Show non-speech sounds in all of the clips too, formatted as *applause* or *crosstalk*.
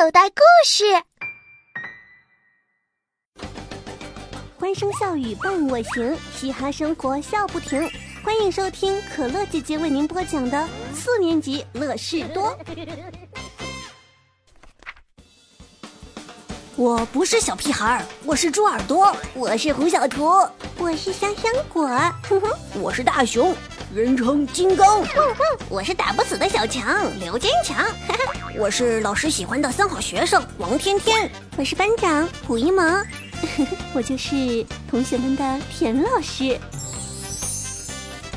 口袋故事。欢声笑语伴我行，嘻哈生活笑不停。欢迎收听可乐姐姐为您播讲的四年级乐事多。我不是小屁孩儿，我是猪耳朵，我是胡小图，我是香香果，哼哼，我是大熊，人称金刚，我是打不死的小强刘坚强，*laughs* 我是老师喜欢的三好学生王天天，我是班长胡一萌，*laughs* 我就是同学们的田老师。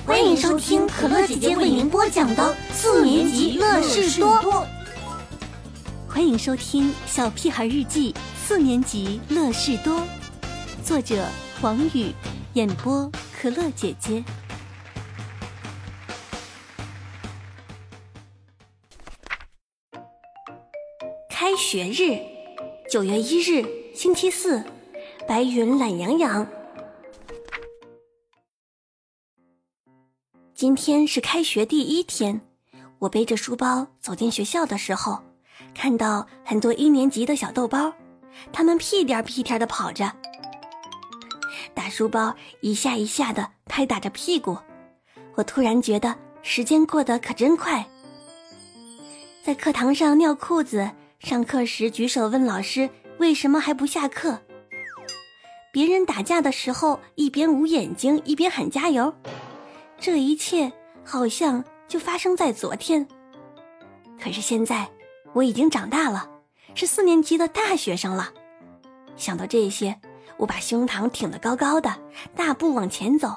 欢迎收听可乐姐姐为您播讲的四年级乐事多。欢迎收听《小屁孩日记》四年级乐事多，作者黄宇，演播可乐姐姐。开学日，九月一日，星期四，白云懒洋洋。今天是开学第一天，我背着书包走进学校的时候。看到很多一年级的小豆包，他们屁颠屁颠的跑着，大书包一下一下的拍打着屁股。我突然觉得时间过得可真快。在课堂上尿裤子，上课时举手问老师为什么还不下课。别人打架的时候一边捂眼睛一边喊加油，这一切好像就发生在昨天。可是现在。我已经长大了，是四年级的大学生了。想到这些，我把胸膛挺得高高的，大步往前走，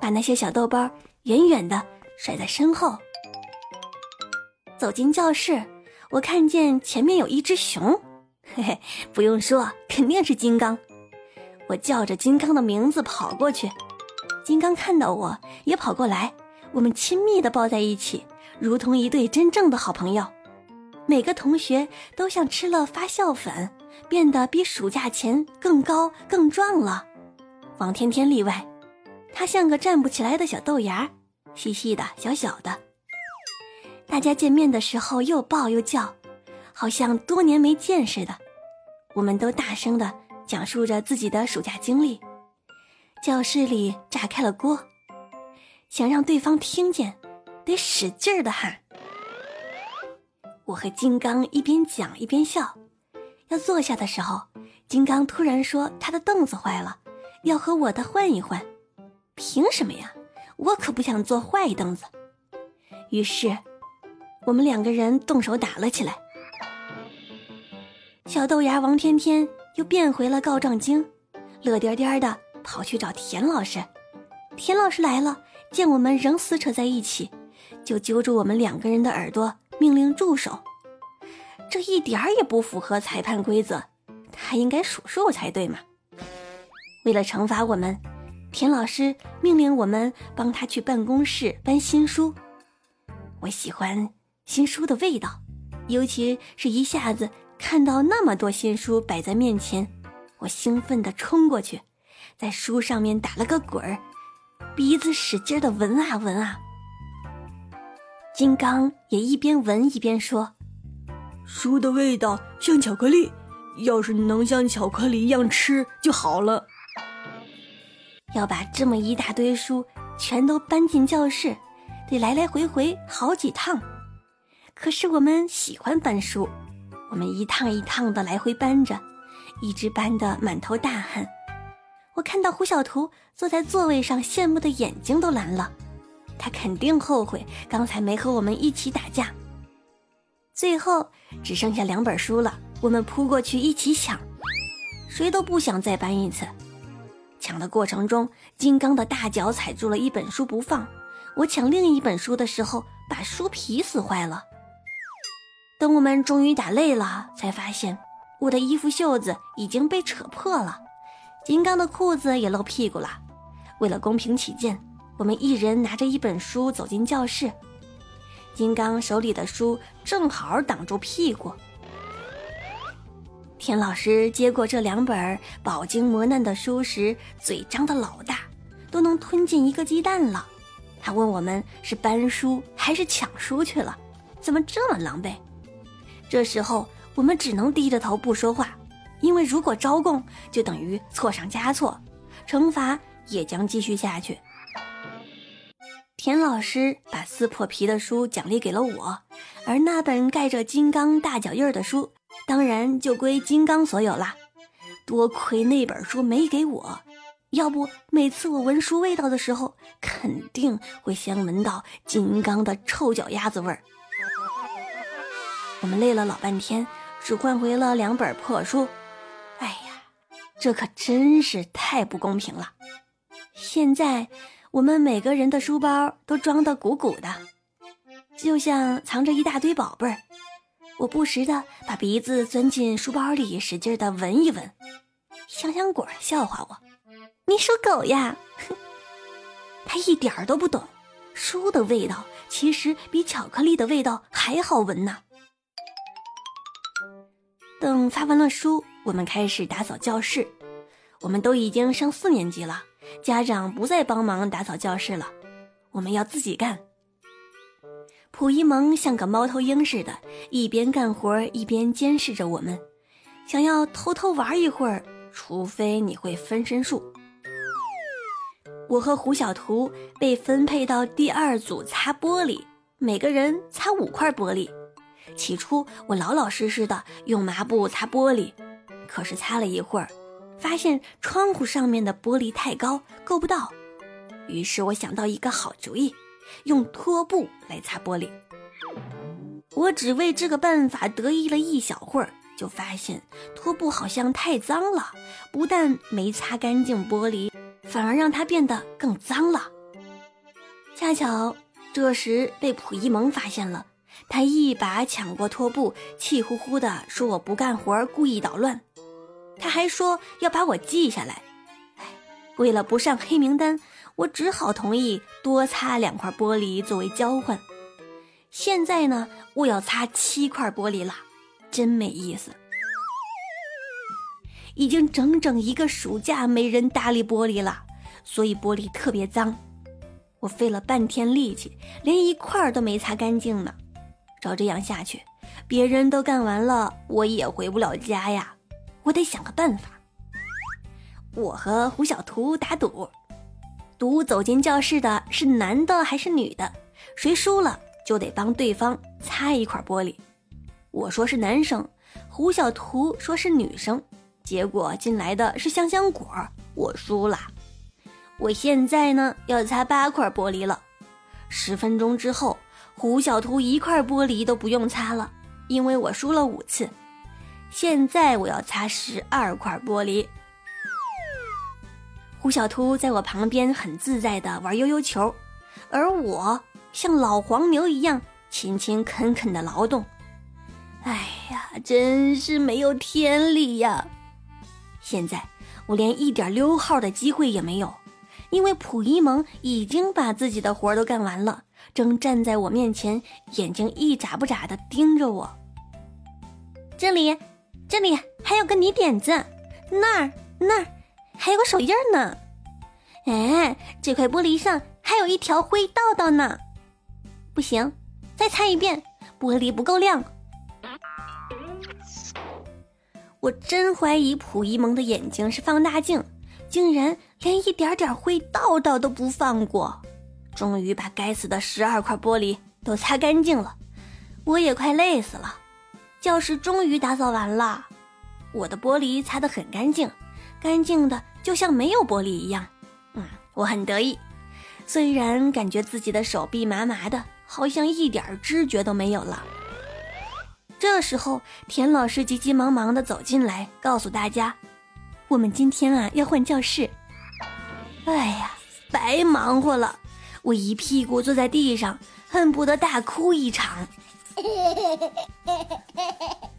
把那些小豆包远远的甩在身后。走进教室，我看见前面有一只熊，嘿嘿，不用说，肯定是金刚。我叫着金刚的名字跑过去，金刚看到我也跑过来，我们亲密的抱在一起，如同一对真正的好朋友。每个同学都像吃了发酵粉，变得比暑假前更高更壮了。王天天例外，他像个站不起来的小豆芽，细细的、小小的。大家见面的时候又抱又叫，好像多年没见似的。我们都大声的讲述着自己的暑假经历，教室里炸开了锅，想让对方听见，得使劲儿的喊。我和金刚一边讲一边笑，要坐下的时候，金刚突然说他的凳子坏了，要和我的换一换。凭什么呀？我可不想坐坏凳子。于是，我们两个人动手打了起来。小豆芽王天天又变回了告状精，乐颠颠的跑去找田老师。田老师来了，见我们仍撕扯在一起，就揪住我们两个人的耳朵。命令住手！这一点儿也不符合裁判规则，他应该数数才对嘛。为了惩罚我们，田老师命令我们帮他去办公室搬新书。我喜欢新书的味道，尤其是一下子看到那么多新书摆在面前，我兴奋地冲过去，在书上面打了个滚儿，鼻子使劲地闻啊闻啊。金刚也一边闻一边说：“书的味道像巧克力，要是能像巧克力一样吃就好了。”要把这么一大堆书全都搬进教室，得来来回回好几趟。可是我们喜欢搬书，我们一趟一趟的来回搬着，一直搬得满头大汗。我看到胡小图坐在座位上，羡慕的眼睛都蓝了。他肯定后悔刚才没和我们一起打架。最后只剩下两本书了，我们扑过去一起抢，谁都不想再搬一次。抢的过程中，金刚的大脚踩住了一本书不放，我抢另一本书的时候把书皮撕坏了。等我们终于打累了，才发现我的衣服袖子已经被扯破了，金刚的裤子也露屁股了。为了公平起见。我们一人拿着一本书走进教室，金刚手里的书正好挡住屁股。田老师接过这两本饱经磨难的书时，嘴张得老大，都能吞进一个鸡蛋了。他问我们是搬书还是抢书去了，怎么这么狼狈？这时候我们只能低着头不说话，因为如果招供，就等于错上加错，惩罚也将继续下去。田老师把撕破皮的书奖励给了我，而那本盖着金刚大脚印儿的书，当然就归金刚所有啦。多亏那本书没给我，要不每次我闻书味道的时候，肯定会先闻到金刚的臭脚丫子味儿。我们累了老半天，只换回了两本破书。哎呀，这可真是太不公平了！现在我们每个人的书包都装得鼓鼓的，就像藏着一大堆宝贝儿。我不时的把鼻子钻进书包里，使劲的闻一闻。香香果笑话我：“你属狗呀！”哼 *laughs* 他一点儿都不懂，书的味道其实比巧克力的味道还好闻呢。等发完了书，我们开始打扫教室。我们都已经上四年级了，家长不再帮忙打扫教室了，我们要自己干。普一萌像个猫头鹰似的，一边干活一边监视着我们。想要偷偷玩一会儿，除非你会分身术。我和胡小图被分配到第二组擦玻璃，每个人擦五块玻璃。起初我老老实实的用抹布擦玻璃，可是擦了一会儿，发现窗户上面的玻璃太高，够不到。于是我想到一个好主意。用拖布来擦玻璃，我只为这个办法得意了一小会儿，就发现拖布好像太脏了，不但没擦干净玻璃，反而让它变得更脏了。恰巧这时被溥仪萌发现了，他一把抢过拖布，气呼呼地说：“我不干活，故意捣乱。”他还说要把我记下来。为了不上黑名单。我只好同意多擦两块玻璃作为交换。现在呢，我要擦七块玻璃了，真没意思。已经整整一个暑假没人搭理玻璃了，所以玻璃特别脏。我费了半天力气，连一块都没擦干净呢。照这样下去，别人都干完了，我也回不了家呀。我得想个办法。我和胡小图打赌。赌走进教室的是男的还是女的？谁输了就得帮对方擦一块玻璃。我说是男生，胡小图说是女生。结果进来的是香香果，我输了。我现在呢要擦八块玻璃了。十分钟之后，胡小图一块玻璃都不用擦了，因为我输了五次。现在我要擦十二块玻璃。胡小图在我旁边很自在地玩悠悠球，而我像老黄牛一样勤勤恳恳地劳动。哎呀，真是没有天理呀！现在我连一点溜号的机会也没有，因为溥仪萌已经把自己的活都干完了，正站在我面前，眼睛一眨不眨地盯着我。这里，这里还有个泥点子，那儿，那儿。还有个手印呢，哎，这块玻璃上还有一条灰道道呢。不行，再擦一遍，玻璃不够亮。我真怀疑溥仪萌的眼睛是放大镜，竟然连一点点灰道道都不放过。终于把该死的十二块玻璃都擦干净了，我也快累死了。教室终于打扫完了，我的玻璃擦得很干净。干净的就像没有玻璃一样，嗯，我很得意。虽然感觉自己的手臂麻麻的，好像一点知觉都没有了。这时候，田老师急急忙忙地走进来，告诉大家：“我们今天啊要换教室。”哎呀，白忙活了！我一屁股坐在地上，恨不得大哭一场。*laughs*